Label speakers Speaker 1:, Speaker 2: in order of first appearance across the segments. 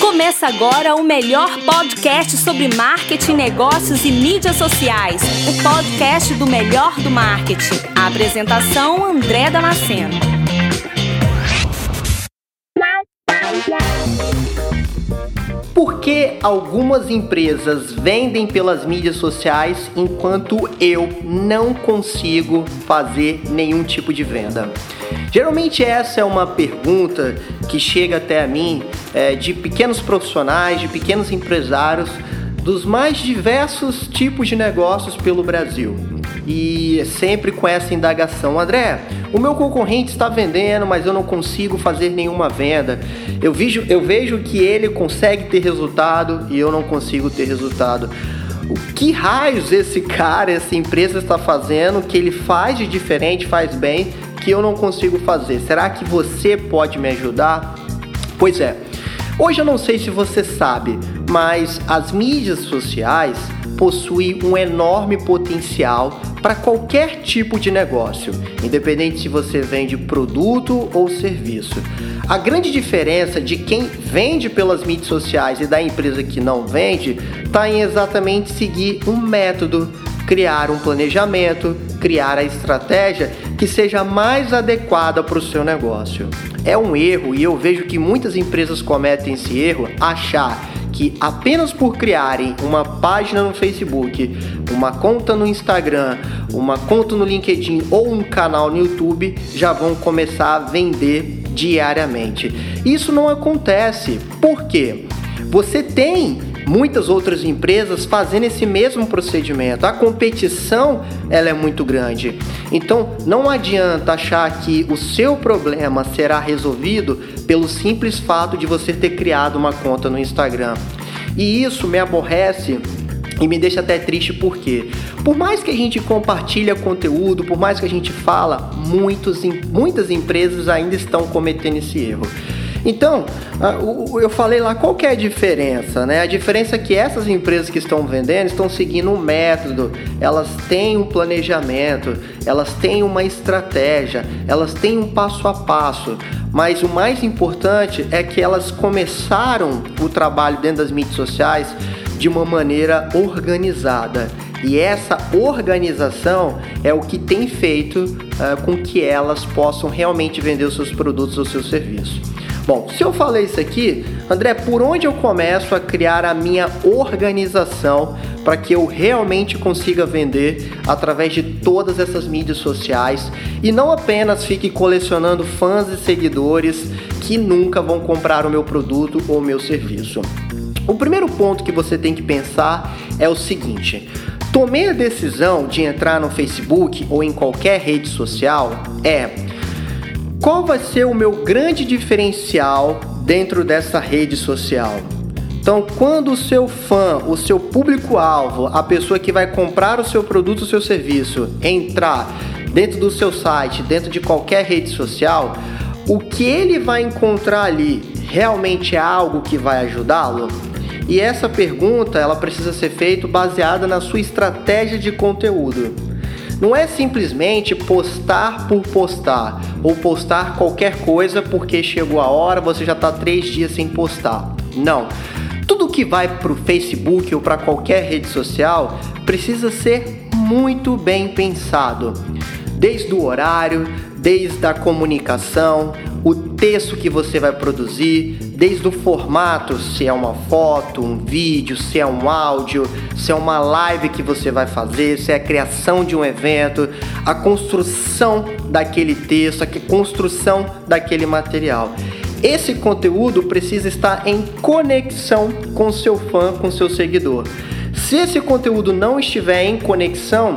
Speaker 1: Começa agora o melhor podcast sobre marketing, negócios e mídias sociais. O podcast do melhor do marketing. A apresentação André Damasceno.
Speaker 2: Por que algumas empresas vendem pelas mídias sociais enquanto eu não consigo fazer nenhum tipo de venda? Geralmente essa é uma pergunta que chega até a mim é, de pequenos profissionais, de pequenos empresários dos mais diversos tipos de negócios pelo Brasil. E sempre com essa indagação, André, o meu concorrente está vendendo, mas eu não consigo fazer nenhuma venda. Eu vejo, eu vejo que ele consegue ter resultado e eu não consigo ter resultado. O que raios esse cara, essa empresa está fazendo que ele faz de diferente, faz bem, que eu não consigo fazer? Será que você pode me ajudar? Pois é. Hoje eu não sei se você sabe, mas as mídias sociais possuem um enorme potencial para qualquer tipo de negócio, independente se você vende produto ou serviço. A grande diferença de quem vende pelas mídias sociais e da empresa que não vende está em exatamente seguir um método, criar um planejamento, criar a estratégia que seja mais adequada para o seu negócio. É um erro e eu vejo que muitas empresas cometem esse erro achar que apenas por criarem uma página no Facebook, uma conta no Instagram, uma conta no LinkedIn ou um canal no YouTube já vão começar a vender diariamente. Isso não acontece. Por quê? Você tem muitas outras empresas fazendo esse mesmo procedimento. A competição ela é muito grande. Então não adianta achar que o seu problema será resolvido pelo simples fato de você ter criado uma conta no Instagram. E isso me aborrece e me deixa até triste porque, por mais que a gente compartilha conteúdo, por mais que a gente fala, muitos, muitas empresas ainda estão cometendo esse erro. Então, eu falei lá qual é a diferença, né? A diferença é que essas empresas que estão vendendo estão seguindo um método, elas têm um planejamento, elas têm uma estratégia, elas têm um passo a passo. Mas o mais importante é que elas começaram o trabalho dentro das mídias sociais de uma maneira organizada. E essa organização é o que tem feito uh, com que elas possam realmente vender os seus produtos ou seus serviços. Bom, se eu falei isso aqui, André, por onde eu começo a criar a minha organização para que eu realmente consiga vender através de todas essas mídias sociais e não apenas fique colecionando fãs e seguidores que nunca vão comprar o meu produto ou o meu serviço? O primeiro ponto que você tem que pensar é o seguinte: tomei a decisão de entrar no Facebook ou em qualquer rede social é qual vai ser o meu grande diferencial dentro dessa rede social? Então, quando o seu fã, o seu público-alvo, a pessoa que vai comprar o seu produto, o seu serviço, entrar dentro do seu site, dentro de qualquer rede social, o que ele vai encontrar ali realmente é algo que vai ajudá-lo? E essa pergunta, ela precisa ser feita baseada na sua estratégia de conteúdo. Não é simplesmente postar por postar ou postar qualquer coisa porque chegou a hora, você já está três dias sem postar. Não. Tudo que vai para o Facebook ou para qualquer rede social precisa ser muito bem pensado, desde o horário, desde a comunicação, texto que você vai produzir, desde o formato, se é uma foto, um vídeo, se é um áudio, se é uma live que você vai fazer, se é a criação de um evento, a construção daquele texto, a construção daquele material. Esse conteúdo precisa estar em conexão com seu fã, com seu seguidor. Se esse conteúdo não estiver em conexão,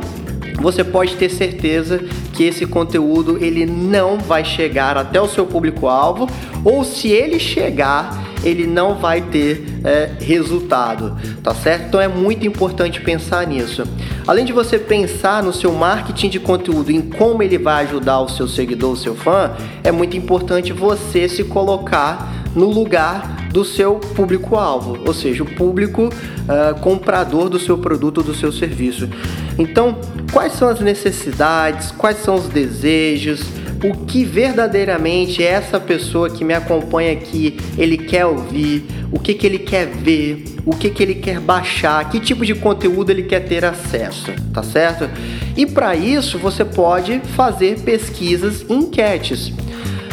Speaker 2: você pode ter certeza que esse conteúdo ele não vai chegar até o seu público-alvo, ou se ele chegar, ele não vai ter é, resultado, tá certo? Então é muito importante pensar nisso. Além de você pensar no seu marketing de conteúdo, em como ele vai ajudar o seu seguidor, o seu fã, é muito importante você se colocar no lugar do seu público-alvo, ou seja, o público uh, comprador do seu produto ou do seu serviço. Então, quais são as necessidades, quais são os desejos o que verdadeiramente essa pessoa que me acompanha aqui, ele quer ouvir, o que, que ele quer ver, o que, que ele quer baixar, que tipo de conteúdo ele quer ter acesso, tá certo? E para isso você pode fazer pesquisas e enquetes.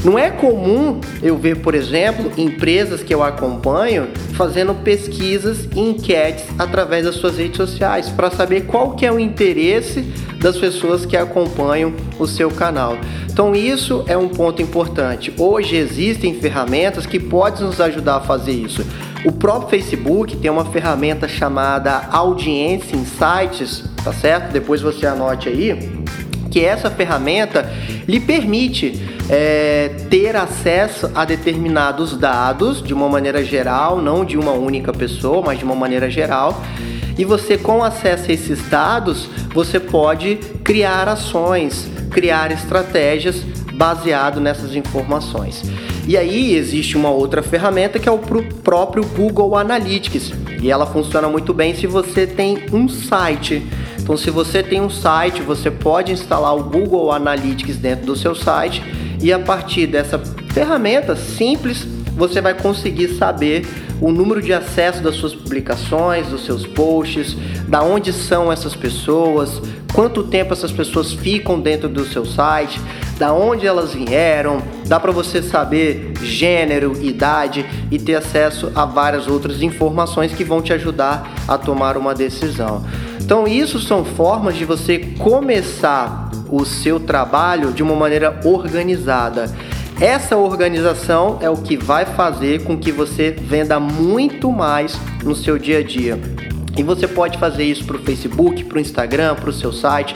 Speaker 2: Não é comum eu ver, por exemplo, empresas que eu acompanho fazendo pesquisas e enquetes através das suas redes sociais para saber qual que é o interesse das pessoas que acompanham o seu canal. Então isso é um ponto importante. Hoje existem ferramentas que podem nos ajudar a fazer isso. O próprio Facebook tem uma ferramenta chamada Audiência Insights, tá certo? Depois você anote aí que essa ferramenta lhe permite é, ter acesso a determinados dados de uma maneira geral, não de uma única pessoa, mas de uma maneira geral. E você, com acesso a esses dados, você pode criar ações, criar estratégias baseado nessas informações. E aí existe uma outra ferramenta que é o próprio Google Analytics. E ela funciona muito bem se você tem um site. Então, se você tem um site, você pode instalar o Google Analytics dentro do seu site e a partir dessa ferramenta simples você vai conseguir saber o número de acesso das suas publicações, dos seus posts, da onde são essas pessoas, quanto tempo essas pessoas ficam dentro do seu site, da onde elas vieram, dá para você saber gênero, idade e ter acesso a várias outras informações que vão te ajudar a tomar uma decisão. Então, isso são formas de você começar o seu trabalho de uma maneira organizada. Essa organização é o que vai fazer com que você venda muito mais no seu dia a dia. E você pode fazer isso para o Facebook, para o Instagram, para o seu site,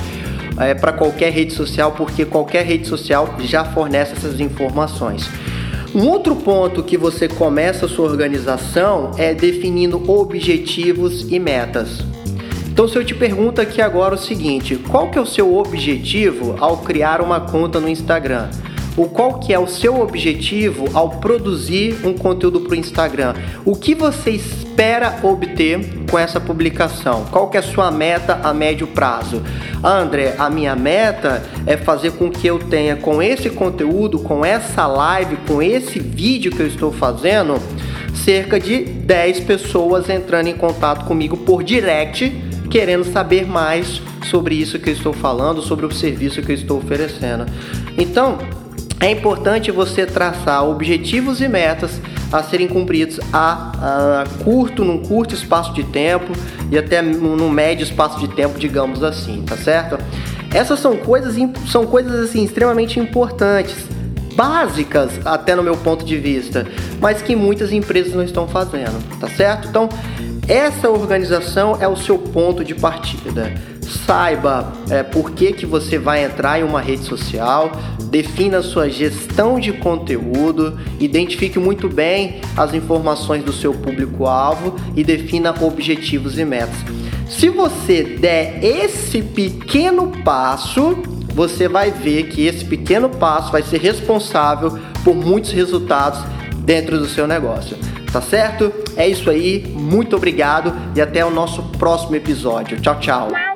Speaker 2: é, para qualquer rede social, porque qualquer rede social já fornece essas informações. Um outro ponto que você começa a sua organização é definindo objetivos e metas. Então, se eu te pergunto aqui agora o seguinte, qual que é o seu objetivo ao criar uma conta no Instagram? O qual que é o seu objetivo ao produzir um conteúdo para o Instagram? O que você espera obter com essa publicação? Qual que é a sua meta a médio prazo? André, a minha meta é fazer com que eu tenha com esse conteúdo, com essa live, com esse vídeo que eu estou fazendo, cerca de 10 pessoas entrando em contato comigo por direct querendo saber mais sobre isso que eu estou falando, sobre o serviço que eu estou oferecendo. Então, é importante você traçar objetivos e metas a serem cumpridos a, a, curto, num curto espaço de tempo e até num médio espaço de tempo, digamos assim, tá certo? Essas são coisas, são coisas assim extremamente importantes, básicas até no meu ponto de vista, mas que muitas empresas não estão fazendo, tá certo? Então, essa organização é o seu ponto de partida. Saiba é, por que, que você vai entrar em uma rede social, defina sua gestão de conteúdo, identifique muito bem as informações do seu público-alvo e defina objetivos e metas. Se você der esse pequeno passo, você vai ver que esse pequeno passo vai ser responsável por muitos resultados dentro do seu negócio. Tá certo? É isso aí, muito obrigado e até o nosso próximo episódio. Tchau, tchau.